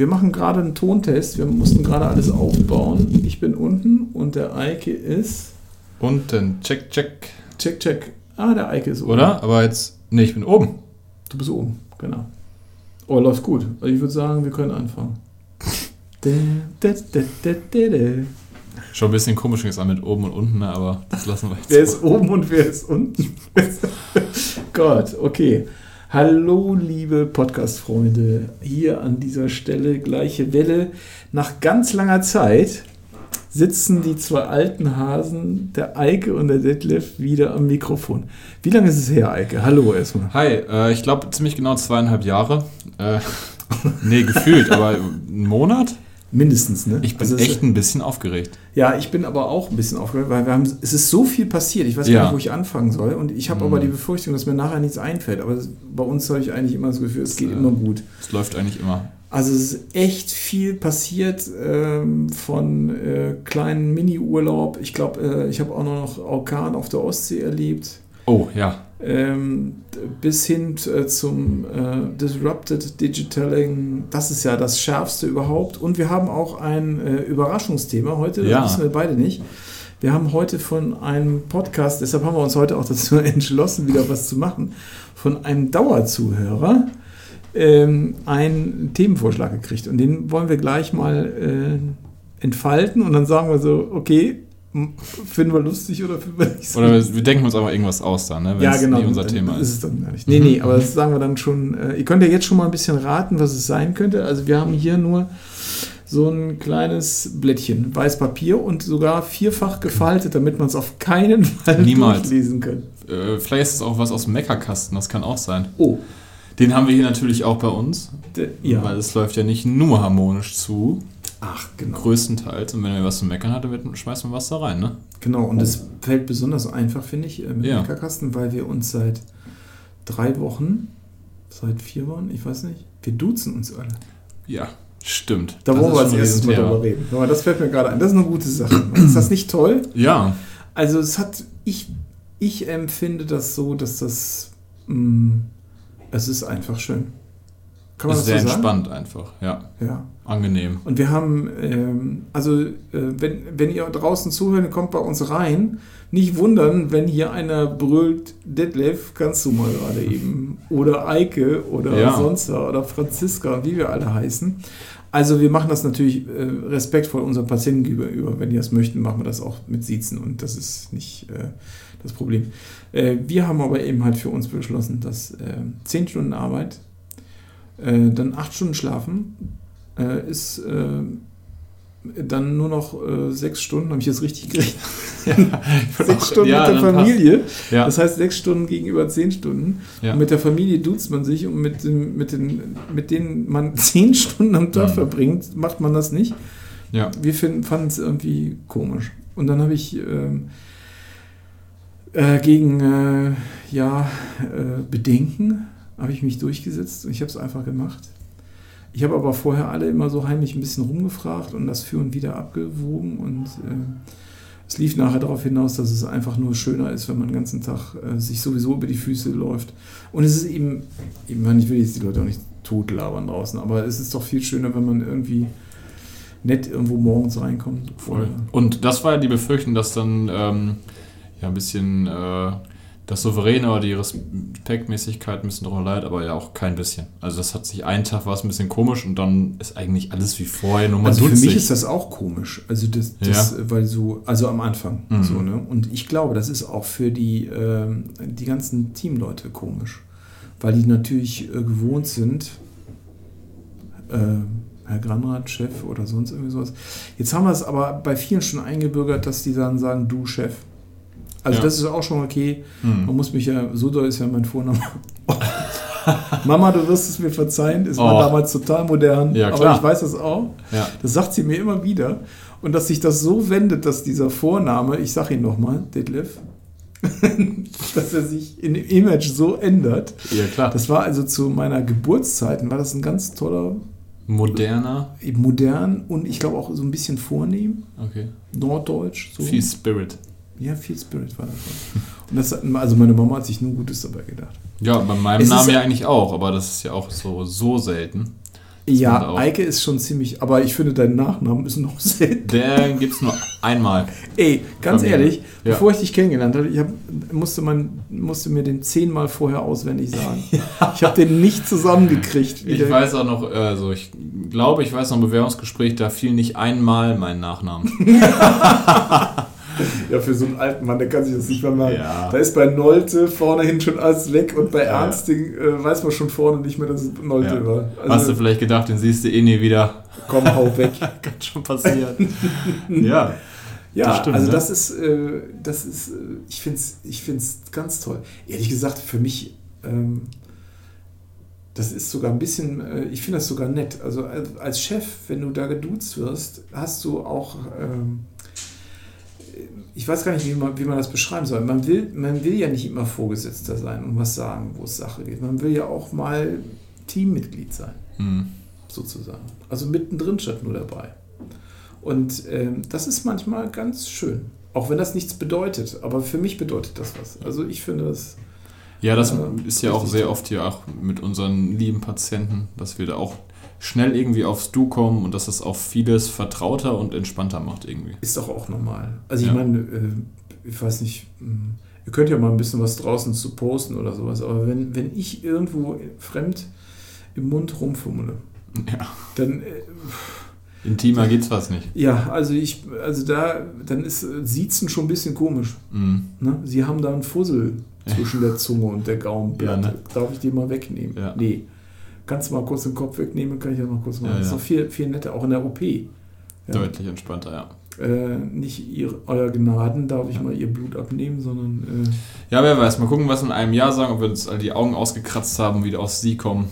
wir machen gerade einen Tontest. Wir mussten gerade alles aufbauen. Ich bin unten und der Eike ist. Unten, check, check. Check, check. Ah, der Eike ist oben. Oder? Aber jetzt. Nee, ich bin oben. Du bist oben, genau. Oh, läuft gut. Also ich würde sagen, wir können anfangen. Schon ein bisschen komisch jetzt an mit oben und unten, aber das lassen wir jetzt. Wer ist oben und wer ist unten? Gott, okay. Hallo, liebe Podcast-Freunde. Hier an dieser Stelle gleiche Welle. Nach ganz langer Zeit sitzen die zwei alten Hasen, der Eike und der Detlef, wieder am Mikrofon. Wie lange ist es her, Eike? Hallo erstmal. Hi, äh, ich glaube ziemlich genau zweieinhalb Jahre. Äh, nee, gefühlt, aber einen Monat? Mindestens, ne? Ich bin Also es- echt ein bisschen aufgeregt. Ja, ich bin aber auch ein bisschen aufgeregt, weil wir haben, es ist so viel passiert. Ich weiß gar Ja. nicht, wo ich anfangen soll. Und ich habe Mhm. aber die Befürchtung, dass mir nachher nichts einfällt. Aber bei uns habe ich eigentlich immer das Gefühl, es geht äh, immer gut. Es läuft eigentlich immer. Also es ist echt viel passiert ähm, von äh, kleinen Mini-Urlaub. Ich glaube, äh, ich habe auch noch Orkan auf der Ostsee erlebt. Oh, ja. Ähm, bis hin äh, zum äh, Disrupted Digitaling. Das ist ja das Schärfste überhaupt. Und wir haben auch ein äh, Überraschungsthema heute. Das Ja. wissen wir beide nicht. Wir haben heute von einem Podcast, deshalb haben wir uns heute auch dazu entschlossen, wieder was zu machen, von einem Dauerzuhörer ähm, einen Themenvorschlag gekriegt. Und den wollen wir gleich mal äh, entfalten und dann sagen wir so, okay, finden wir lustig oder finden wir nicht so Oder wir wir denken uns aber irgendwas aus da, ne? Wenn ja, es genau. nicht unser dann Thema ist ist. es dann gar nicht. Nee, Mhm. nee, aber das sagen wir dann schon. Äh, ihr könnt ja jetzt schon mal ein bisschen raten, was es sein könnte. Also wir haben hier nur so ein kleines Blättchen, weiß Papier und sogar vierfach gefaltet, damit man es auf keinen Fall Niemals. durchlesen kann. Äh, vielleicht ist es auch was aus dem Meckerkasten, das kann auch sein. Oh, Den haben wir hier natürlich auch bei uns, d- ja. weil es läuft ja nicht nur harmonisch zu, Ach, genau. größtenteils. Und wenn wir was zu meckern hat, dann schmeißen wir was da rein, ne? Genau, und es fällt besonders einfach, finde ich, äh, mit Ja. Meckerkasten, weil wir uns seit drei Wochen, seit vier Wochen, ich weiß nicht, wir duzen uns alle. Ja, stimmt. Da wollen wir als erstes mal drüber reden. Aber das fällt mir gerade ein. Das ist eine gute Sache. Ist das nicht toll? Ja, Also es hat, ich, ich empfinde das so, dass das, mh, es ist einfach schön. Kann man ist das sehr so sagen? entspannt einfach. Ja, Ja. angenehm. Und wir haben, ähm, also äh, wenn, wenn ihr draußen zuhört, kommt bei uns rein. Nicht wundern, wenn hier einer brüllt, Detlef, kannst du mal gerade eben. Oder Eike oder Ja. sonst oder Franziska, wie wir alle heißen. Also wir machen das natürlich äh, respektvoll unseren Patienten gegenüber. Wenn die das möchten, machen wir das auch mit Siezen und das ist nicht äh, das Problem. Äh, wir haben aber eben halt für uns beschlossen, dass äh, 10 Stunden Arbeit, äh, dann 8 Stunden Schlafen, äh, ist äh, dann nur noch äh, sechs Stunden, habe ich jetzt richtig gekriegt? sechs Stunden Ja, mit der. Familie. Ja, Das heißt sechs Stunden gegenüber zehn Stunden. ja. Und mit der Familie duzt man sich und mit, dem, mit, den, mit denen man zehn Stunden am Tag Mhm. verbringt, macht man das nicht. ja. Wir fanden es irgendwie komisch. Und dann habe ich ähm, äh, gegen äh, ja, äh, Bedenken habe ich mich durchgesetzt und ich habe es einfach gemacht. Ich habe aber vorher alle immer so heimlich ein bisschen rumgefragt und das für und wieder abgewogen und äh, es lief nachher darauf hinaus, dass es einfach nur schöner ist, wenn man den ganzen Tag äh, sich sowieso über die Füße läuft. Und es ist eben, ich meine, ich will jetzt die Leute auch nicht totlabern draußen, aber es ist doch viel schöner, wenn man irgendwie nett irgendwo morgens reinkommt. Voll. Und das war ja die Befürchtung, dass dann ähm, ja ein bisschen äh, das Souveräne oder die Respektmäßigkeit ein bisschen drunter leidet, aber ja auch kein bisschen. Also das hat sich einen Tag war es ein bisschen komisch und dann ist eigentlich alles wie vorher, nur man Also für mich sich. ist das auch komisch. Also das, das weil so, also am Anfang Mhm. so, ne? Und ich glaube, das ist auch für die, ähm, die ganzen Teamleute komisch. Weil die natürlich äh, gewohnt sind, äh, Herr Granrad, Chef oder sonst irgendwie sowas. Jetzt haben wir es aber bei vielen schon eingebürgert, dass die dann sagen, du Chef. Also Ja. das ist auch schon okay. Hm. Man muss mich ja, so doll ist ja mein Vorname. Mama, du wirst es mir verzeihen, es war Oh. damals total modern, Ja, aber klar. ich weiß das auch. Ja. Das sagt sie mir immer wieder. Und dass sich das so wendet, dass dieser Vorname, ich sage ihn nochmal, Detlef, dass er sich in dem Image so ändert. ja, klar. Das war also zu meiner Geburtszeiten, war das ein ganz toller, Moderner. modern und ich glaube auch so ein bisschen vornehm, Okay. norddeutsch. So. Viel Spirit. Ja, viel Spirit war davon. Und das, hat- also meine Mama hat sich nur Gutes dabei gedacht. Ja, bei meinem Es Namen ja eigentlich auch, aber das ist ja auch so, so selten. Ja, Eike ist schon ziemlich, aber ich finde, deinen Nachnamen ist noch selten. Der gibt es nur einmal. Ey, ganz ehrlich, Ja. bevor ich dich kennengelernt habe, ich hab, musste, man, musste mir den zehnmal vorher auswendig sagen. Ich habe den nicht zusammengekriegt. Ich weiß auch noch, also ich glaube, ich weiß noch im Bewerbungsgespräch, da fiel nicht einmal mein Nachnamen. Ja, für so einen alten Mann, der kann sich das nicht mehr merken. Ja. Da ist bei Nolte vorne hin schon alles weg und bei Ja. Ernsting äh, weiß man schon vorne nicht mehr, dass es Nolte Ja. war. Hast du Also, vielleicht gedacht, den siehst du eh nie wieder. komm, hau weg. Kann schon passieren. ja. Ja, Das stimmt, also ne? das ist, äh, das ist, äh, ich finde es ich find's ganz toll. Ehrlich gesagt, für mich, ähm, das ist sogar ein bisschen, äh, ich finde das sogar nett. Also als, als Chef, wenn du da geduzt wirst, hast du auch, ähm, ich weiß gar nicht, wie man, wie man das beschreiben soll. Man will, man will ja nicht immer Vorgesetzter sein und was sagen, wo es Sache geht. Man will ja auch mal Teammitglied sein Hm. sozusagen. Also mittendrin statt nur dabei. Und ähm, das ist manchmal ganz schön. Auch wenn das nichts bedeutet. Aber für mich bedeutet das was. Also ich finde das. Ja, das Ja, ist ja auch sehr oft hier auch mit unseren lieben Patienten, dass wir da auch schnell irgendwie aufs Du kommen und dass das auch vieles vertrauter und entspannter macht irgendwie. Ist doch auch normal. Also ich Ja. meine, äh, ich weiß nicht, mh, ihr könnt ja mal ein bisschen was draußen zu posten oder sowas, aber wenn, wenn ich irgendwo fremd im Mund rumfummele, Ja. dann äh, Intimer geht's fast nicht. ja, also ich, also da, dann ist äh, Siezen schon ein bisschen komisch. Mhm. Ne? Sie haben da einen Fussel zwischen der Zunge und der Gaumenplatte. Ja, ne? Darf ich den mal wegnehmen? Ja. Nee. Kannst du mal kurz den Kopf wegnehmen, kann ich ja mal kurz machen. Ja, das ist noch viel, viel netter, auch in der OP. Ja. Deutlich entspannter, ja. Äh, nicht ihr, euer Gnaden darf ich mal ihr Blut abnehmen, sondern äh, Ja, wer weiß. Mal gucken, was in einem Jahr sagen, ob wir uns all die Augen ausgekratzt haben und wieder aus Sie kommen.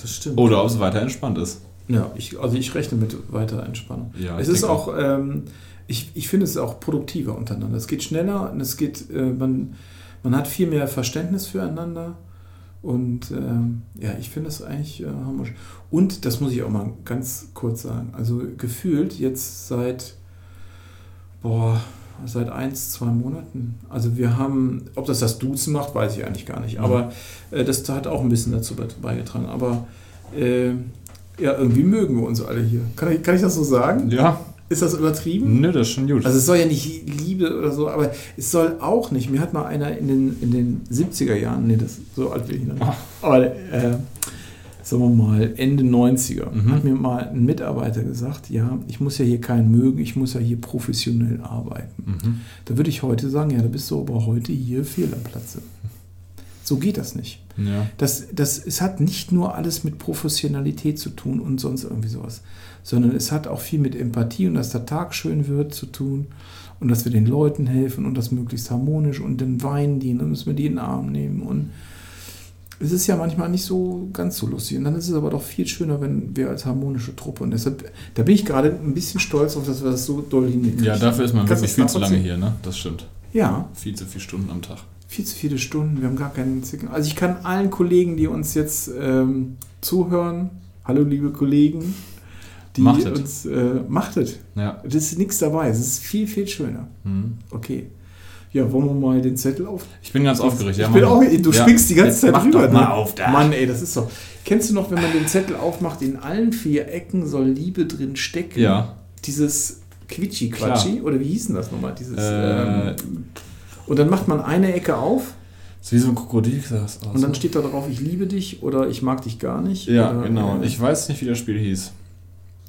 das stimmt. Oder ob es weiter entspannt ist. Ja, ich, also ich rechne mit weiter Entspannung. Ja, es ist auch, ähm, ich, ich finde es auch produktiver untereinander. Es geht schneller und es geht, äh, man, man hat viel mehr Verständnis füreinander. Und ähm, ja, ich finde es eigentlich äh, harmonisch. Und das muss ich auch mal ganz kurz sagen. Also gefühlt jetzt seit, boah, seit eins, zwei Monaten. Also wir haben, ob das das Duzen macht, weiß ich eigentlich gar nicht. Mhm. Aber äh, das hat auch ein bisschen dazu be- beigetragen. Aber äh, ja, irgendwie mögen wir uns alle hier. Kann ich, kann ich das so sagen? Ja, Ist das übertrieben? nö, das ist schon gut. Also es soll ja nicht Liebe oder so, aber es soll auch nicht. Mir hat mal einer in den, in den 70er Jahren, nee, das so alt will ich noch nicht, Ah. aber äh, sagen wir mal Ende 90er, Mhm. hat mir mal ein Mitarbeiter gesagt, ja, ich muss ja hier keinen mögen, ich muss ja hier professionell arbeiten. mhm. Da würde ich heute sagen, ja, da bist du aber heute hier fehl am Platze. So geht das nicht. Ja. Das, das, es hat nicht nur alles mit Professionalität zu tun und sonst irgendwie sowas, sondern es hat auch viel mit Empathie und dass der Tag schön wird zu tun und dass wir den Leuten helfen und das möglichst harmonisch und dann weinen die und dann müssen wir die in den Arm nehmen und es ist ja manchmal nicht so ganz so lustig und dann ist es aber doch viel schöner, wenn wir als harmonische Truppe und deshalb, da bin ich gerade ein bisschen stolz auf, dass wir das so doll hingekriegt ja, dafür ist man Kannst wirklich viel zu lange hier, ne? Das stimmt. Ja, Viel zu viele Stunden am Tag. Viel zu viele Stunden, wir haben gar keinen Zicken. Also ich kann allen Kollegen, die uns jetzt ähm, zuhören, hallo liebe Kollegen, die Machtet. uns äh, machtet. Ja. Das ist nichts dabei, es ist viel, viel schöner. Mhm. Okay. Ja, wollen wir mal den Zettel auf? Ich bin ganz aufgeregt. Ja, ich bin auch, du Ja. springst die ganze Zeit mach rüber. Doch mal ne? auf da. Mann, ey, das ist doch. Kennst du noch, wenn man den Zettel aufmacht, in allen vier Ecken soll Liebe drin stecken? Ja. Dieses Quitschi-Quatschi? Oder wie hieß denn das nochmal? Dieses, Äh, ähm, und dann macht man eine Ecke auf ist wie so ein Krokodil sah das aus. Und dann steht da drauf, ich liebe dich oder ich mag dich gar nicht. ja, oder, genau. äh, Ich weiß nicht, wie das Spiel hieß.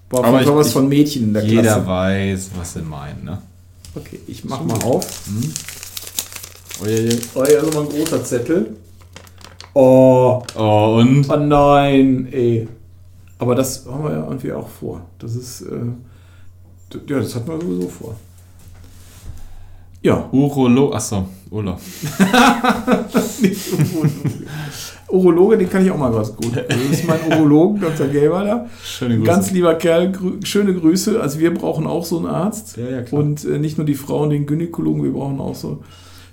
war auf aber ich- was ich- von Mädchen in der Jeder Klasse. weiß, was sie meinen, ne? Okay, ich mach So. mal auf. Hm? Oh, ja, ja. Oh, ist nochmal ein großer Zettel. Oh, oh, und? oh nein, ey. Aber das haben wir ja irgendwie auch vor. Das ist, äh, ja, das hatten wir sowieso vor. Ja, Urolog. Achso, Urlaub. nicht Urologe. Urologe, den kann ich auch mal was gut. Das ist mein Urologen, Dr. Gelberler. Schöne Ein Grüße. Ganz lieber Kerl, grü schöne Grüße. Also wir brauchen auch so einen Arzt. ja, ja, klar. Und äh, nicht nur die Frauen, den Gynäkologen, wir brauchen auch so.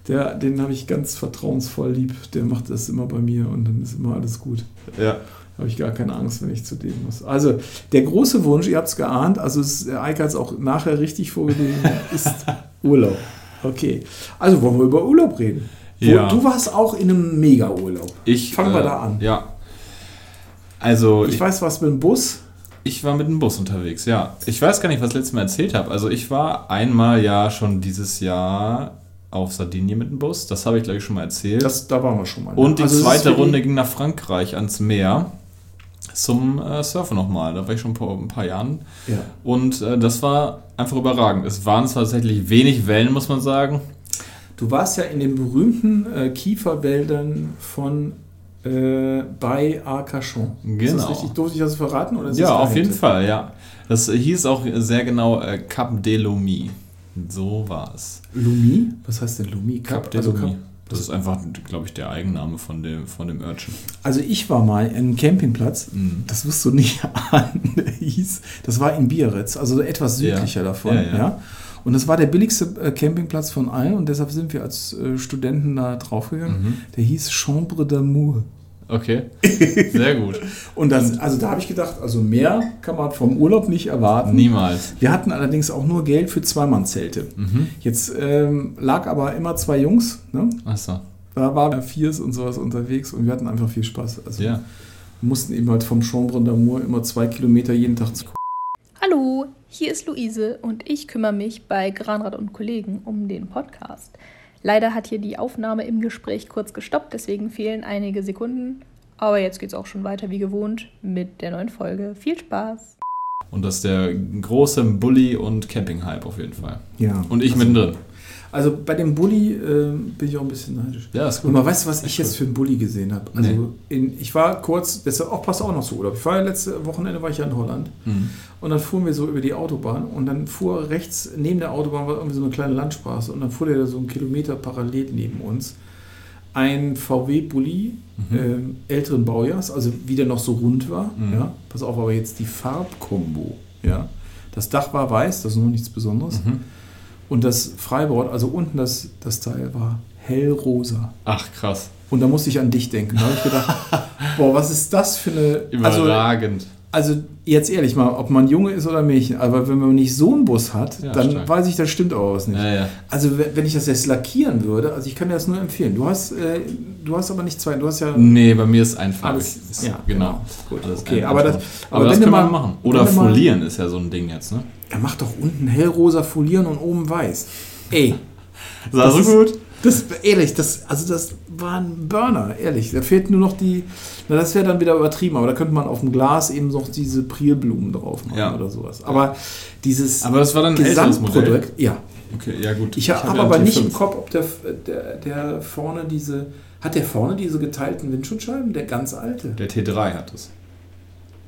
Der, den habe ich ganz vertrauensvoll lieb. Der macht das immer bei mir und dann ist immer alles gut. ja. Habe ich gar keine Angst, wenn ich zu dem muss. Also, der große Wunsch, ihr habt es geahnt, also der Eike hat es auch nachher richtig vorgelesen, ist Urlaub. Okay. Also wollen wir über Urlaub reden. Ja. Du warst auch in einem Mega-Urlaub. Ich, Fangen wir äh, da an. Ja. Also, Ich ich, weiß was mit dem Bus. ich war mit dem Bus unterwegs, ja. Ich weiß gar nicht, was ich letztes Mal erzählt habe. Also, ich war einmal ja schon dieses Jahr auf Sardinien mit dem Bus. Das habe ich, glaube ich, schon mal erzählt. Das, da waren wir schon mal. Und die Also zweite Runde ging nach Frankreich ans Meer zum äh, Surfen nochmal. Da war ich schon vor ein paar Jahren. Ja. Und äh, das war einfach überragend. Es waren zwar tatsächlich wenig Wellen, muss man sagen. Du warst ja in den berühmten äh, Kieferwäldern von äh, bei Arcachon. Ist das Genau. richtig? Durfte ich das verraten? Oder Ja, auf jeden? Fall, ja. Das hieß auch sehr genau äh, Cap de Lumi. So war es. Lumi? Was heißt denn Lumi? Cap de also Lumi. Cap- Das ist einfach, glaube ich, der Eigenname von dem, von dem Urchin. Also ich war mal in einem Campingplatz, Mhm. das wirst du nicht ahnen, der hieß, das war in Biarritz, also etwas südlicher Ja. davon. Ja, Ja, ja. Und das war der billigste äh, Campingplatz von allen und deshalb sind wir als äh, Studenten da draufgegangen. Mhm. Der hieß Chambre d'Amour. Okay. Sehr gut. Und das, also da habe ich gedacht, also mehr kann man vom Urlaub nicht erwarten. Niemals. Wir hatten allerdings auch nur Geld für Zweimannzelte. Mhm. Jetzt ähm, lag aber immer zwei Jungs, ne? Achso. da waren Viers und sowas unterwegs und wir hatten einfach viel Spaß. Also Ja. mussten eben halt vom Chambre d'Amour immer zwei Kilometer jeden Tag zu Hallo, hier ist Luise und ich kümmere mich bei Granrad und Kollegen um den Podcast. Leider hat hier die Aufnahme im Gespräch kurz gestoppt, deswegen fehlen einige Sekunden. Aber jetzt geht's auch schon weiter wie gewohnt mit der neuen Folge. Viel Spaß! Und das ist der große Bully- und Camping-Hype auf jeden Fall. Ja. Und ich also, mittendrin. Also bei dem Bulli äh, bin ich auch ein bisschen neidisch. Ja, ist Und mal weißt du, was ich jetzt gut. für einen Bulli gesehen habe? Also Nee. in, ich war kurz, deshalb auch passt auch noch zu Urlaub. Ich war ja letzte Wochenende war ich ja in Holland Mhm. und dann fuhren wir so über die Autobahn und dann fuhr rechts neben der Autobahn war irgendwie so eine kleine Landstraße und dann fuhr der da so einen Kilometer parallel neben uns ein VW Bulli Mhm. ähm, älteren Baujahrs, also wie der noch so rund war. Mhm. Ja, pass auf, aber jetzt die Farbkombo. Ja, das Dach war weiß, das ist noch nichts Besonderes. Mhm. Und das Freibord, also unten das, das Teil war hellrosa. Ach, krass. Und da musste ich an dich denken. Da habe ich gedacht, boah, was ist das für eine. Also, Überragend. also jetzt ehrlich mal, ob man Junge ist oder Mädchen, aber wenn man nicht so einen Bus hat, Ja, dann stark. weiß ich, das stimmt auch was nicht. ja, ja. Also wenn ich das jetzt lackieren würde, also ich kann dir das nur empfehlen. Du hast, äh, du hast aber nicht zwei, du hast ja Nee, bei mir ist einfarbig. alles. Ist, Ja, genau. Gut, Alles okay, aber das, einfach. aber aber das können wir machen. Oder du mal- folieren ist ja so ein Ding jetzt, ne? Er macht doch unten hellrosa folieren und oben weiß. Ey, Sah Das so gut. Das, ehrlich, das, also das war ein Burner, ehrlich. Da fehlt nur noch die, na das wäre dann wieder übertrieben, aber da könnte man auf dem Glas eben noch diese Prilblumen drauf machen Ja. oder sowas. Aber dieses Aber das war dann ein. Gesamtprodukt, ja. Okay, ja gut. Ich, habe hab ja aber nicht T5. im Kopf, ob der, der, der vorne diese, hat der vorne diese geteilten Windschutzscheiben? Der ganz alte? Der T3 hat es.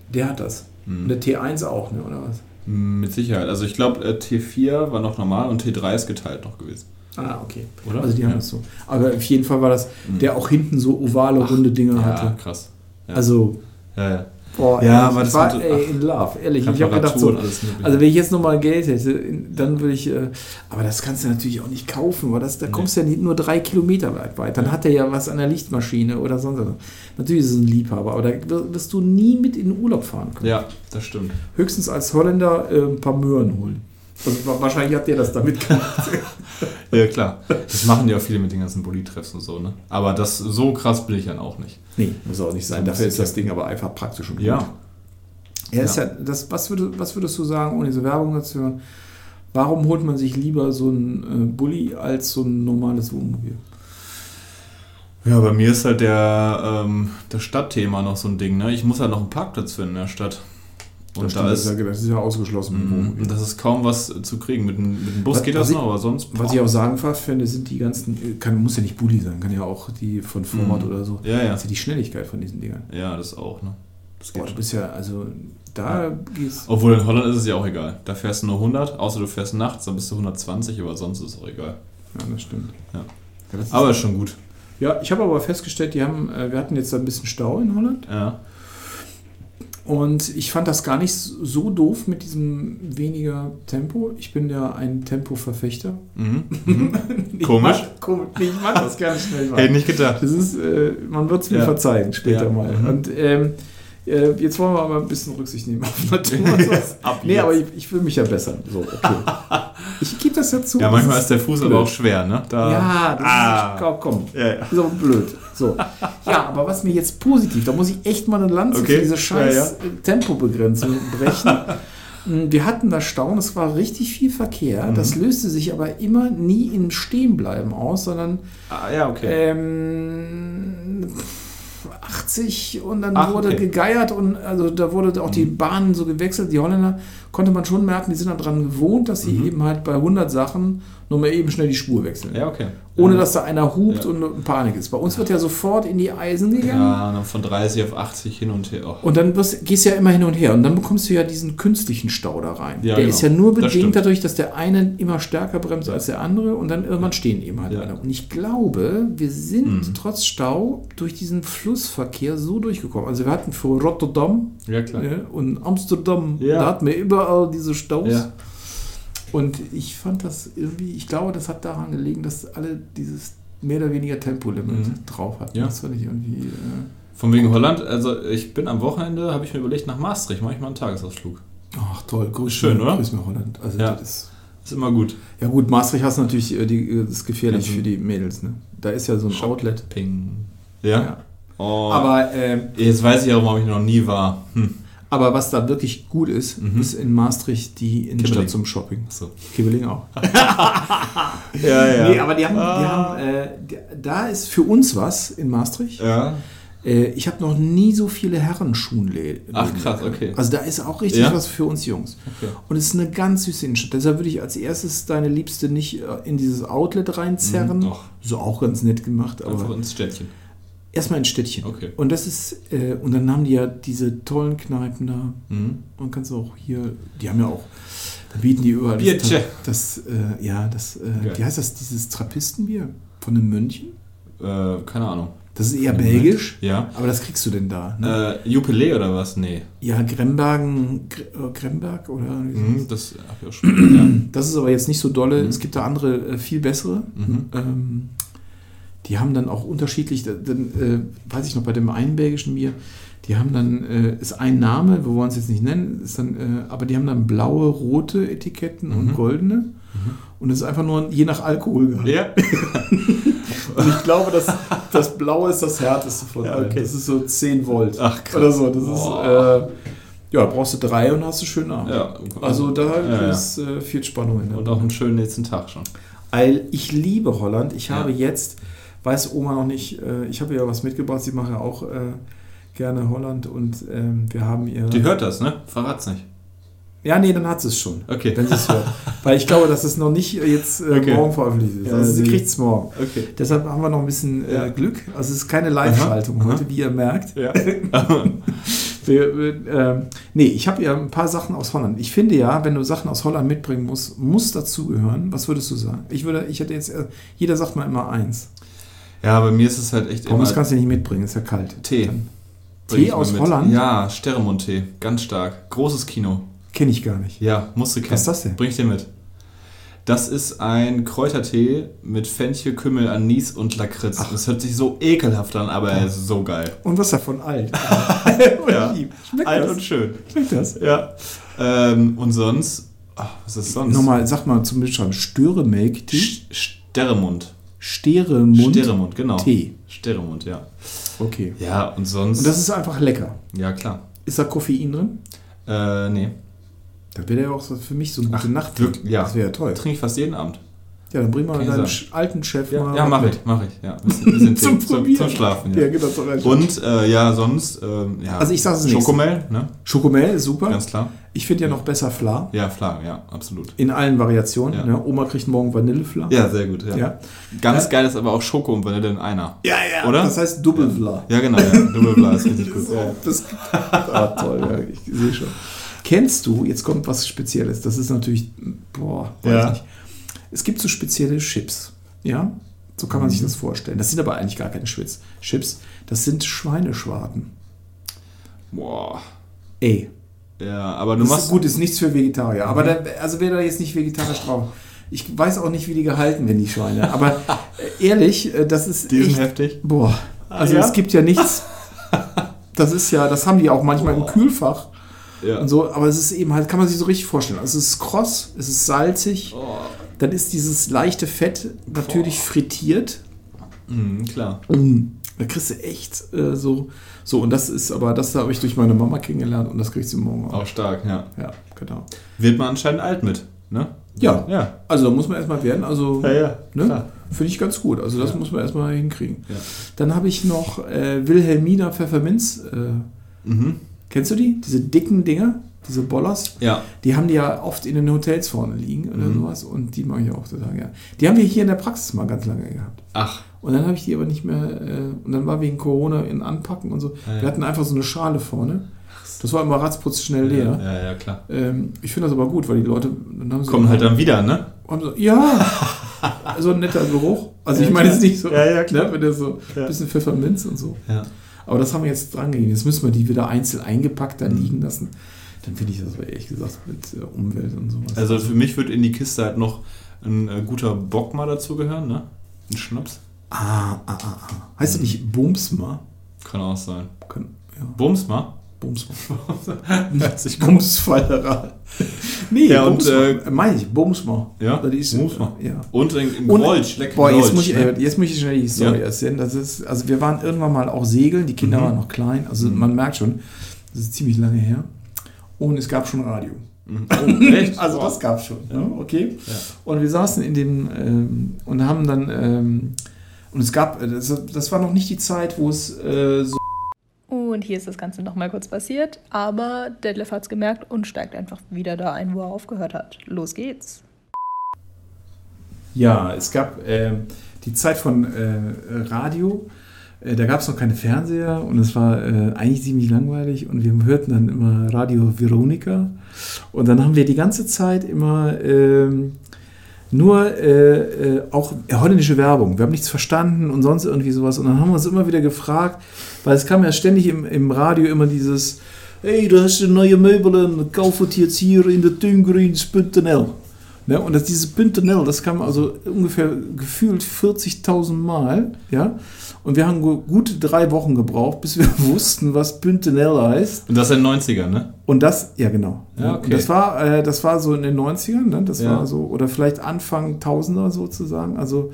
Der hat das. Mhm. Und der T1 auch, ne, oder was? Mit Sicherheit. Also ich glaube, T4 war noch normal und T3 ist geteilt noch gewesen. Ah, okay. Oder? Also die haben Ja. das so. Aber auf jeden Fall war das, Mhm. der auch hinten so ovale, runde Dinge Ja, hatte. krass. Ja. Also, ja, ja. Boah, Ja, ehrlich, aber ich das war mit- ey, in love, ehrlich. Ich habe gedacht so, also wenn ich jetzt nochmal Geld hätte, dann würde ich, äh, aber das kannst du natürlich auch nicht kaufen, weil das, da Nee. kommst du ja nicht nur drei Kilometer weit weit. Dann hat er ja was an der Lichtmaschine oder sonst was. Natürlich ist es ein Liebhaber, aber da wir- wirst du nie mit in den Urlaub fahren können. ja, das stimmt. Höchstens als Holländer äh, ein paar Möhren holen. Also, wa- wahrscheinlich hat der das damit gemacht. Ja, klar. Das machen ja auch viele mit den ganzen Bulli-Treffs und so, ne? Aber das so krass bin ich dann auch nicht. nee, muss auch nicht sein. Dafür ist das Ding aber einfach praktisch und gut. Ja. Er ist Ja. ja, das, was, würdest, was würdest du sagen, ohne diese Werbung dazu hören, warum holt man sich lieber so einen äh, Bulli als so ein normales Wohnmobil? Ja, bei mir ist halt der, ähm, das Stadtthema noch so ein Ding, ne? Ich muss halt noch einen Parkplatz finden in der Stadt. Und das, da stimmt, ist, das, ist ja, das ist ja ausgeschlossen. Und das ist kaum was zu kriegen. Mit dem, mit dem Bus Was- geht das noch, aber sonst. Was ich auch sagenhaft finde, sind die ganzen, kann, muss ja nicht Bulli sein, kann ja auch die von Ford Mhm. oder so. Ja, ja. Das ist ja die Schnelligkeit von diesen Dingern. Ja, das auch, ne? Das Boah, du bist ja, also da gehst Obwohl in Holland ist es ja auch egal. Da fährst du nur 100, außer du fährst nachts, dann bist du 120, aber sonst ist es auch egal. Ja, das stimmt. Ja. Ja, das ist- Aber ist schon gut. ja, ich habe aber festgestellt, die haben, äh, wir hatten jetzt ein bisschen Stau in Holland. Ja. Und ich fand das gar nicht so doof mit diesem weniger Tempo. Ich bin ja ein Tempoverfechter. Mhm. Mhm. Komisch. Mag, komisch. Ich mag das gerne schnell Hätte machen. nicht gedacht. Das ist, äh, man wird es mir Ja. verzeihen später Ja. mal. Mhm. Und ähm, Äh, jetzt wollen wir aber ein bisschen Rücksicht nehmen auf Natur. Nee, aber ich, ich fühle mich ja besser. So, okay. Ich gebe das ja zu. Ja, manchmal ist der Fuß blöd. aber auch schwer, ne? Da, Ja, das Ah. ist, komm, komm. Ja, ja. So blöd. So. Ja, aber was mir jetzt positiv, da muss ich echt mal eine Lanze Okay. für diese scheiß Ja, ja. äh, Tempobegrenzung brechen. Mm, Wir hatten da Stauen, es war richtig viel Verkehr. Mhm. Das löste sich aber immer nie in Stehenbleiben aus, sondern Ah, ja, okay. ähm, 80 und dann Ach, wurde okay. gegeiert und also da wurde auch die Bahnen so gewechselt. Die Holländer konnte man schon merken, die sind daran gewohnt, dass sie eben halt bei 100 Sachen nur mal eben schnell die Spur wechseln. Ja, okay. Ohne ja. dass da einer hupt Ja. und Panik ist. Bei uns wird ja sofort in die Eisen gegangen. Ja, und dann von 30 auf 80 hin und her. Oh. Und dann wirst, gehst du ja immer hin und her. Und dann bekommst du ja diesen künstlichen Stau da rein. Der genau. ist ja nur Das bedingt stimmt. dadurch, dass der eine immer stärker bremst als der andere und dann irgendwann stehen eben halt alle. Und ich glaube, wir sind Mhm. trotz Stau durch diesen Flussverkehr so durchgekommen. Also wir hatten für Rotterdam und Amsterdam, da hatten wir überall diese Staus. Ja. Und ich fand das irgendwie, ich glaube, das hat daran gelegen, dass alle dieses mehr oder weniger Tempolimit Mhm. drauf hatten. Ja. Das fand ich irgendwie. Äh, Von wegen Holland, also ich bin am Wochenende, habe ich mir überlegt, nach Maastricht mache ich mal einen Tagesausflug. ach toll, grüß Schön, oder? Grüß mir Holland. Also Ja. das ist, Ist immer gut. ja gut, Maastricht hast du natürlich, äh, die, äh, das ist gefährlich Mhm. für die Mädels. Ne? Da ist ja so ein Outlet. Ping. Ja? Oh. Aber, ähm, Jetzt weiß ich auch, warum ich noch nie war. Hm. Aber was da wirklich gut ist, Mhm. ist in Maastricht die Innenstadt Kibbeling. zum Shopping. Achso. Kibbeling auch. Ja, Nee, aber die haben, die Ah. haben äh, die, da ist für uns was in Maastricht. Ja. Äh, ich habe noch nie so viele Herrenschuhenläden. Ach, krass, okay. Also da ist auch richtig Ja? was für uns Jungs. Okay. Und es ist eine ganz süße Innenstadt. Deshalb würde ich als erstes deine Liebste nicht äh, in dieses Outlet reinzerren. Mhm, doch. so auch ganz nett gemacht, Einfach aber ins Städtchen. Erstmal ein Städtchen. Okay. Und das ist, äh, und dann haben die ja diese tollen Kneipen da. Mhm. Man kann es auch hier, die haben ja auch, da bieten die überall das, Biertje. das äh, ja, das, äh, Geil. wie heißt das, dieses Trappistenbier von einem Mönchen? Äh, keine Ahnung. Das ist eher belgisch, Ja. aber das kriegst du denn da. Ne? Äh, Jubiläe oder was? Nee. Ja, Grembergen, Gr- äh, Gremberg oder Mhm, das habe ich auch schon. Das ist aber jetzt nicht so dolle. Mhm. Es gibt da andere, äh, viel bessere. Mhm. Ähm, die haben dann auch unterschiedlich, da- dann äh, weiß ich noch bei dem einen belgischen Bier, die haben dann, äh, ist ein Name, wir wollen es jetzt nicht nennen, ist dann, äh, aber die haben dann blaue, rote Etiketten und Mhm. goldene. Und es ist einfach nur je nach Alkohol. Ja. Und ich glaube, dass das Blaue ist das härteste von Ja, allen. okay. Das ist so 10 Volt. Ach, krass. Oder so. Das Boah. ist, äh, ja, brauchst du drei und hast du schön Abend. Ja. Also da Ja, ist äh, viel Spannung in der Und auch einen schönen nächsten Tag schon. Weil ich liebe Holland. Ich habe jetzt, weiß Oma noch nicht, äh, ich habe ihr was mitgebracht. Sie macht ja auch äh, gerne Holland und ähm, wir haben ihr. Die hört das, ne? Verrat's nicht. Ja, nee, dann hat sie es schon. Okay. Wenn sie es hört. Weil ich glaube, dass es noch nicht äh, jetzt äh, Okay. morgen veröffentlicht ist. Ja, Also sie sie- kriegt es morgen. Okay. Deshalb haben wir noch ein bisschen Ja. äh, Glück. Also es ist keine Live-Schaltung heute, wie ihr merkt. Ja. Wir, wir, ähm, nee, ich habe ja ein paar Sachen aus Holland. Ich finde ja, wenn du Sachen aus Holland mitbringen musst, muss dazugehören. Was würdest du sagen? Ich würde, ich hätte jetzt, äh, jeder sagt mal immer eins. Ja, bei mir ist es halt echt Pommes immer kannst du nicht mitbringen, ist ja kalt. Tee. Dann- Tee aus. Holland? Ja, Sterremund-Tee. Ganz stark. Großes Kino. Kenne ich gar nicht. Ja, musst du kennen. Was ist das denn? Bring ich dir mit. Das ist ein Kräutertee mit Fenchel, Kümmel, Anis und Lakritz. Ach. Das hört sich so ekelhaft an, aber er ist so geil. Und was davon alt? Ja. Schmeckt Alt das? und schön. Schmeckt das? Ja. Ähm, und sonst, ach, was ist sonst? Nochmal, sag mal zum Beispiel Störe-Melk-Tee. Sch- Steremund. Steremund. Steremund, genau. Tee. Steremund, ja. Okay. Ja, und sonst. Und das ist einfach lecker. ja, klar. Ist da Koffein drin? Äh, nee. Da wäre ja auch für mich so eine gute Ach, Nacht. wirklich? Ja. Das wäre ja toll. Trinke ich fast jeden Abend. Ja, dann bring mal Kann deinen alten Chef Ja, mal ja mach mit. ich, mach ich. Ja, bisschen, bisschen Zum Tee, zum, Probieren. zum Schlafen. Ja, Ja. genau. Rein. Und äh, ja, sonst, ähm, ja. Also ich sag's das nächste. Schokomel, ne? Schokomel ist super. Ganz klar. Ich finde ja noch besser Fla. Ja, klar, ja, absolut. In allen Variationen. Ja. Ne? Oma kriegt morgen Vanillefla. Ja, sehr gut, ja. Ja. Ganz Ja. geil ist aber auch Schoko und Vanille in einer. ja, ja. Oder? Das heißt Doppelfla. Ja, genau, ja. Doppelblas ist richtig gut. Das, ah, toll, ja, ich sehe schon. Kennst du, jetzt kommt was Spezielles, das ist natürlich, boah, weiß Ja. nicht. Es gibt so spezielle Chips, ja? So kann man Mhm. sich das vorstellen. Das sind aber eigentlich gar keine Chips. Chips, das sind Schweineschwarten. Boah. Ey, Ja, aber du das machst. ist gut, ist nichts für Vegetarier. Aber Mhm. da, also wer da jetzt nicht vegetarisch drauf. Ich weiß auch nicht, wie die gehalten werden, die Schweine. Aber äh, ehrlich, äh, das ist Die sind echt, heftig. Boah, also ja? es gibt ja nichts. Das ist ja, das haben die auch manchmal im Boah. Kühlfach Ja. und so, aber es ist eben halt, kann man sich so richtig vorstellen. Also es ist kross, es ist salzig, Oh. dann ist dieses leichte Fett natürlich frittiert. Mhm, klar. Da kriegst du echt äh, so. So, und das ist aber, das habe ich durch meine Mama kennengelernt und das kriegst du morgen auch. Auch stark, ja. Ja, genau. Wird man anscheinend alt mit, ne? Ja, Ja. also da muss man erstmal werden. Also, ja. ne? Klar. Finde ich ganz gut. Also, das Ja. muss man erstmal hinkriegen. Ja. Dann habe ich noch äh, Wilhelmina Pfefferminz. Äh, Mhm. Kennst du die? Diese dicken Dinger, diese Bollers. Ja. Die haben die ja oft in den Hotels vorne liegen oder Mhm. sowas. Und die mag ich auch total gerne. Die haben wir hier in der Praxis mal ganz lange gehabt. Ach. Und dann habe ich die aber nicht mehr. Äh, und dann war wegen Corona in Anpacken und so. Ah, ja. Wir hatten einfach so eine Schale vorne. Das war immer ratzputz schnell leer. Ja, ja, klar. Ähm, ich finde das aber gut, weil die Leute dann haben sie Kommen halt dann wieder, ne? so, ja, so ein netter Geruch. Also ich meine jetzt nicht so, Ja, ja, klar. ne, wenn der so Ja. ein bisschen Pfefferminz und so. Ja. Aber das haben wir jetzt dran gegeben. Jetzt müssen wir die wieder einzeln eingepackt da liegen lassen. Dann finde ich das aber ehrlich gesagt mit äh, Umwelt und sowas. Also für mich wird in die Kiste halt noch ein äh, guter Bock mal dazugehören, ne? Ein Schnaps. ah, ah, ah, ah. Heißt das nicht Bumsma? Kann auch sein. Kann, ja, Bums. Nicht Bumsfallerei. Nee, Ja, und, Bumsma. äh, meine ich, Bumsma. Ja, Das ist, Bumsma. Ja. Und ein Und- Grolsch, lecker Boah, jetzt Grolsch, muss, ich, ne? äh, jetzt muss ich schnell die Story Ja. erzählen. Das ist, also wir waren irgendwann mal auch segeln, die Kinder Mhm. waren noch klein, also Mhm. man merkt schon, das ist ziemlich lange her. Und es gab schon Radio. Mhm. Oh? Also das gab es schon, Ja. ne? okay. Ja. Und wir saßen in dem ähm, und haben dann ähm, und es gab, äh, das, das war noch nicht die Zeit, wo es äh, so Und hier ist das Ganze nochmal kurz passiert, aber Detlef hat es gemerkt und steigt einfach wieder da ein, wo er aufgehört hat. Los geht's. Ja, es gab ähm, die Zeit von äh, Radio. Äh, da gab es noch keine Fernseher und es war äh, eigentlich ziemlich langweilig und wir hörten dann immer Radio Veronica. Und dann haben wir die ganze Zeit immer ähm, nur äh, äh, auch holländische Werbung. Wir haben nichts verstanden und sonst irgendwie sowas. Und dann haben wir uns immer wieder gefragt, weil es kam ja ständig im, im Radio immer dieses Hey, du hast neue Möbel, kauf het jetzt hier in der Tungreens.nl. Ne? Und das, dieses .nl, das kam also ungefähr gefühlt 40.000 Mal, ja. Und wir haben gu- gute drei Wochen gebraucht, bis wir wussten, was .nl heißt. Und das in den 90ern, ne? Und das, ja genau. Ja, okay. Und das war, äh, das war so in den 90ern, ne? das Ja. war so, oder vielleicht Anfang Tausender sozusagen. Also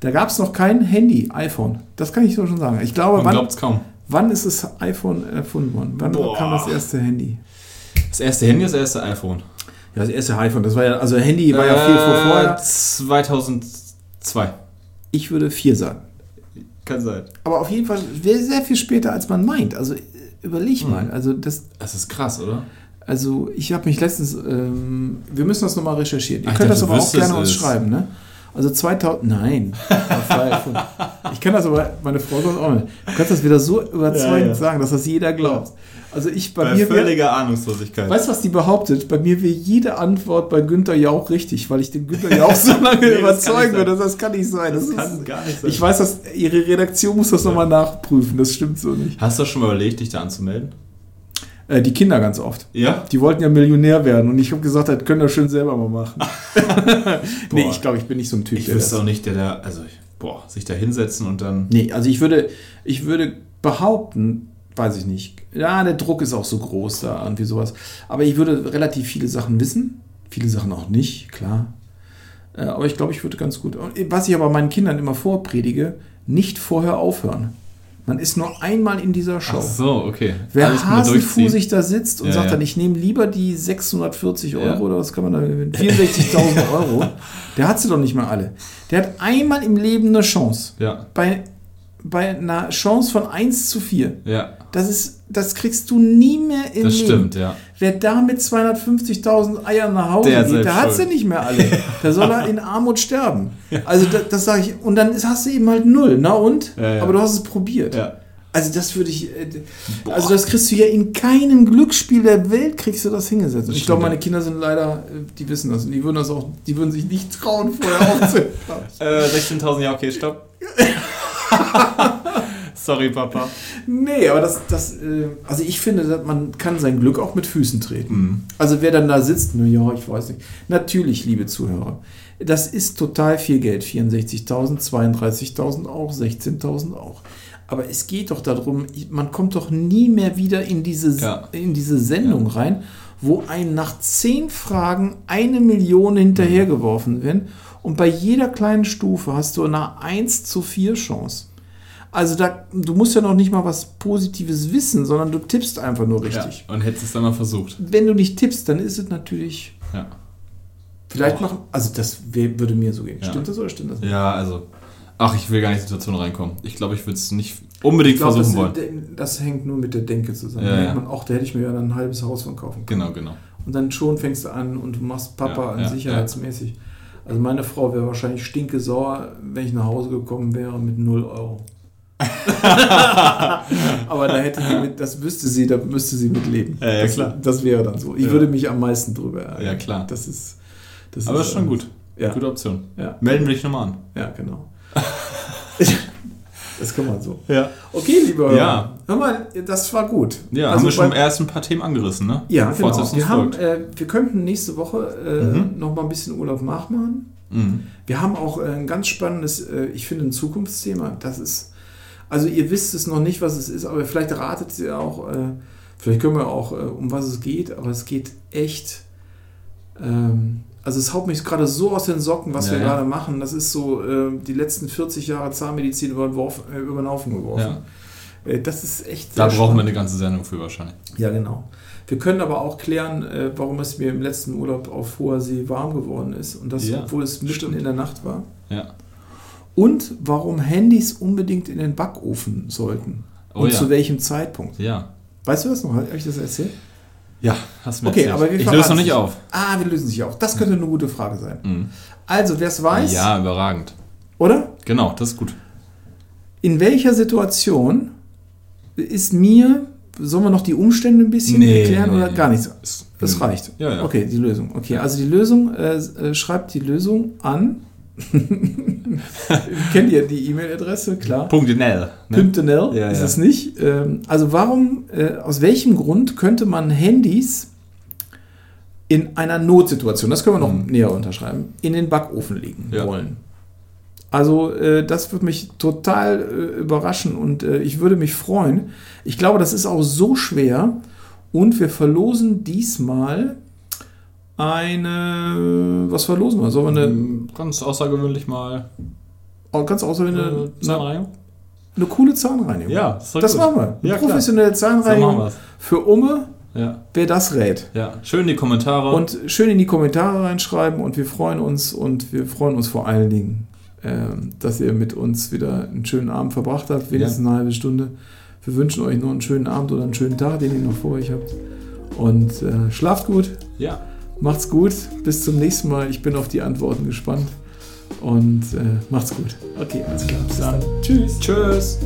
da gab es noch kein Handy, iPhone. Das kann ich so schon sagen. Ich glaube, Man wann, glaubt es kaum. wann ist das iPhone erfunden worden? Wann Boah. kam das erste Handy? Das erste Handy, das erste iPhone. Ja, das erste iPhone, das war ja, also Handy war ja viel vor Äh, vorher. 2002. Ich würde vier sagen. Kann sein. Aber auf jeden Fall sehr, sehr viel später, als man meint. Also überleg Mhm. mal. Also das, Das ist krass, oder? also ich habe mich letztens, ähm, wir müssen das nochmal recherchieren. Ihr Ach, könnt das aber auch gerne uns schreiben, ne? Also 2000, nein. Das ja ich kann das aber, meine Frau sagt auch nicht. Du kannst das wieder so überzeugend Ja, ja. sagen, dass das jeder glaubt. Also ich, bei, Bei mir wär, völliger Ahnungslosigkeit. weißt du, was die behauptet? Bei mir wäre jede Antwort bei Günther Jauch richtig, weil ich den Günther Jauch so lange Nee, das überzeugen würde. Das kann nicht sein. Das das ist, kann gar nicht sein. ich weiß, dass ihre Redaktion muss das nochmal nachprüfen. Das stimmt so nicht. Hast du schon mal überlegt, dich da anzumelden? Äh, die Kinder ganz oft. Ja? Die wollten ja Millionär werden und ich habe gesagt, das können das schön selber mal machen. nee, ich glaube, ich bin nicht so ein Typ. Ich wüsste das- auch nicht, der da, also, boah, sich da hinsetzen und dann. Nee, also ich würde, ich würde behaupten, weiß ich nicht. Ja, der Druck ist auch so groß da, irgendwie sowas. Aber ich würde relativ viele Sachen wissen. Viele Sachen auch nicht, klar. Äh, Aber ich glaube, ich würde ganz gut. Und Was ich aber meinen Kindern immer vorpredige, nicht vorher aufhören. Man ist nur einmal in dieser Show. Ach so, okay. Wer Alles hasenfusig da sitzt und Ja, sagt dann, ich nehme lieber die 640 Euro Ja. oder was kann man da gewinnen? 64.000 Euro. Der hat sie doch nicht mal alle. Der hat einmal im Leben eine Chance. Ja, Bei, bei einer Chance von 1 zu 4. ja, Das, ist, das kriegst du nie mehr im das Leben. stimmt, ja. Wer da mit 250.000 Eiern nach Hause Der geht, der hat sie nicht mehr alle. Da soll er in Armut sterben. Also das, das sage ich. Und dann hast du eben halt null. Na und? Ja. Aber du hast es probiert. Also das würde ich, äh, also das kriegst du ja in keinem Glücksspiel der Welt kriegst du das hingesetzt. Und ich glaube, meine Kinder sind leider, äh, die wissen das und die würden das auch, die würden sich nicht trauen, vorher aufzuhören. Äh, 16.000, ja, okay, stopp. Sorry, Papa. nee, aber das, das, äh, also ich finde, dass man kann sein Glück auch mit Füßen treten. Mhm. Also wer dann da sitzt, na ja, ich weiß nicht. Natürlich, liebe Zuhörer, das ist total viel Geld. 64.000, 32.000 auch, 16.000 auch. Aber es geht doch darum, man kommt doch nie mehr wieder in diese, Ja. in diese Sendung rein, wo einem nach zehn Fragen eine Million hinterhergeworfen werden. Und bei jeder kleinen Stufe hast du eine 1 zu 4 Chance. Also da, du musst ja noch nicht mal was Positives wissen, sondern du tippst einfach nur richtig. Ja, und hättest es dann mal versucht. Wenn du nicht tippst, dann ist es natürlich. Ja. Vielleicht machen. Also das wär, würde mir so gehen. Ja. Stimmt das oder stimmt das nicht? Ja, also. Ach, ich will gar nicht in die Situation reinkommen. Ich glaube, ich würde es nicht unbedingt Ich glaube, versuchen das, wollen. das hängt nur mit der Denke zusammen. Ja, Da ja. man, auch, da hätte ich mir ja dann ein halbes Haus von kaufen können. Genau, genau. Und dann schon fängst du an und du machst Papa ja, sicherheitsmäßig. Also meine Frau wäre wahrscheinlich stinke sauer, wenn ich nach Hause gekommen wäre mit 0 Euro. Aber da hätte sie mit, das wüsste sie, da müsste sie mitleben. Ja, ja, das, klar. das wäre dann so. Ich Ja. würde mich am meisten drüber ärgern. Ja, klar. Das ist. Das Aber ist schon gut. Ja, Gute Option. ja, Melden wir dich nochmal an. ja, genau. das kann man so. Ja. Okay, lieber Hörer. Ja. Hör mal, das war gut. Ja, Also haben wir schon bei- erst ein paar Themen angerissen, ne? Ja, genau. Wir, haben, äh, wir könnten nächste Woche äh, Mhm. noch mal ein bisschen Urlaub nachmachen. Mhm. Wir haben auch äh, ein ganz spannendes, äh, ich finde, ein Zukunftsthema. Das ist, also ihr wisst es noch nicht, was es ist, aber vielleicht ratet ihr auch, äh, vielleicht können wir auch, äh, um was es geht, aber es geht echt, ähm, also es haut mich gerade so aus den Socken, was Ja, wir ja. gerade machen. Das ist so äh, die letzten 40 Jahre Zahnmedizin über den, Worf, äh, über den Haufen geworfen. Ja. Äh, das ist echt Da brauchen wir spannend. eine ganze Sendung für wahrscheinlich. Ja, genau. Wir können aber auch klären, äh, warum es mir im letzten Urlaub auf hoher See warm geworden ist. Und das, obwohl es mitten in der Nacht war. Ja. Und warum Handys unbedingt in den Backofen sollten. Oh und ja. zu welchem Zeitpunkt. Ja. Weißt du das noch? Habe ich das erzählt? Ja, hast du mir Okay, erzählt. aber wir Ich löse noch nicht es. auf. Ah, wir lösen sich auf. Das könnte eine gute Frage sein. Mhm. Also, wer es weiß, Ja, überragend. oder? Genau, das ist gut. In welcher Situation ist mir, sollen wir noch die Umstände ein bisschen Nee, erklären nee, oder nee. gar nichts? Das reicht. Ja, ja. Okay, die Lösung. Okay, also die Lösung, äh, äh, schreibt die Lösung an. Kennt ihr die E-Mail-Adresse? Klar. Punktinell. Ne? Püntenell Ja, ist ja. es nicht. Ähm, also warum, äh, aus welchem Grund könnte man Handys in einer Notsituation, das können wir noch Mhm. näher unterschreiben, in den Backofen legen Ja. wollen? Also äh, das würde mich total äh, überraschen und ich würde mich freuen. Ich glaube, das ist auch so schwer und wir verlosen diesmal eine, was verlosen wir? Sollen wir eine, Ähm, Ganz außergewöhnlich mal. oh, ganz außerwählende, Äh, eine, Zahnreinigung? eine coole Zahnreinigung? Ja, das, Das machen wir. Ja, klar. Professionelle So Zahnreinigung machen wir's. für Umme, Ja, wer das rät. ja. Schön die Kommentare. Und schön in die Kommentare reinschreiben und wir freuen uns und wir freuen uns vor allen Dingen, ähm, dass ihr mit uns wieder einen schönen Abend verbracht habt, wenigstens eine halbe Stunde. Wir wünschen euch noch einen schönen Abend oder einen schönen Tag, den ihr noch vor euch habt. Und äh, schlaft gut, ja. Macht's gut, bis zum nächsten Mal. Ich bin auf die Antworten gespannt und äh, macht's gut. Okay, alles klar. Bis dann. Tschüss. Tschüss.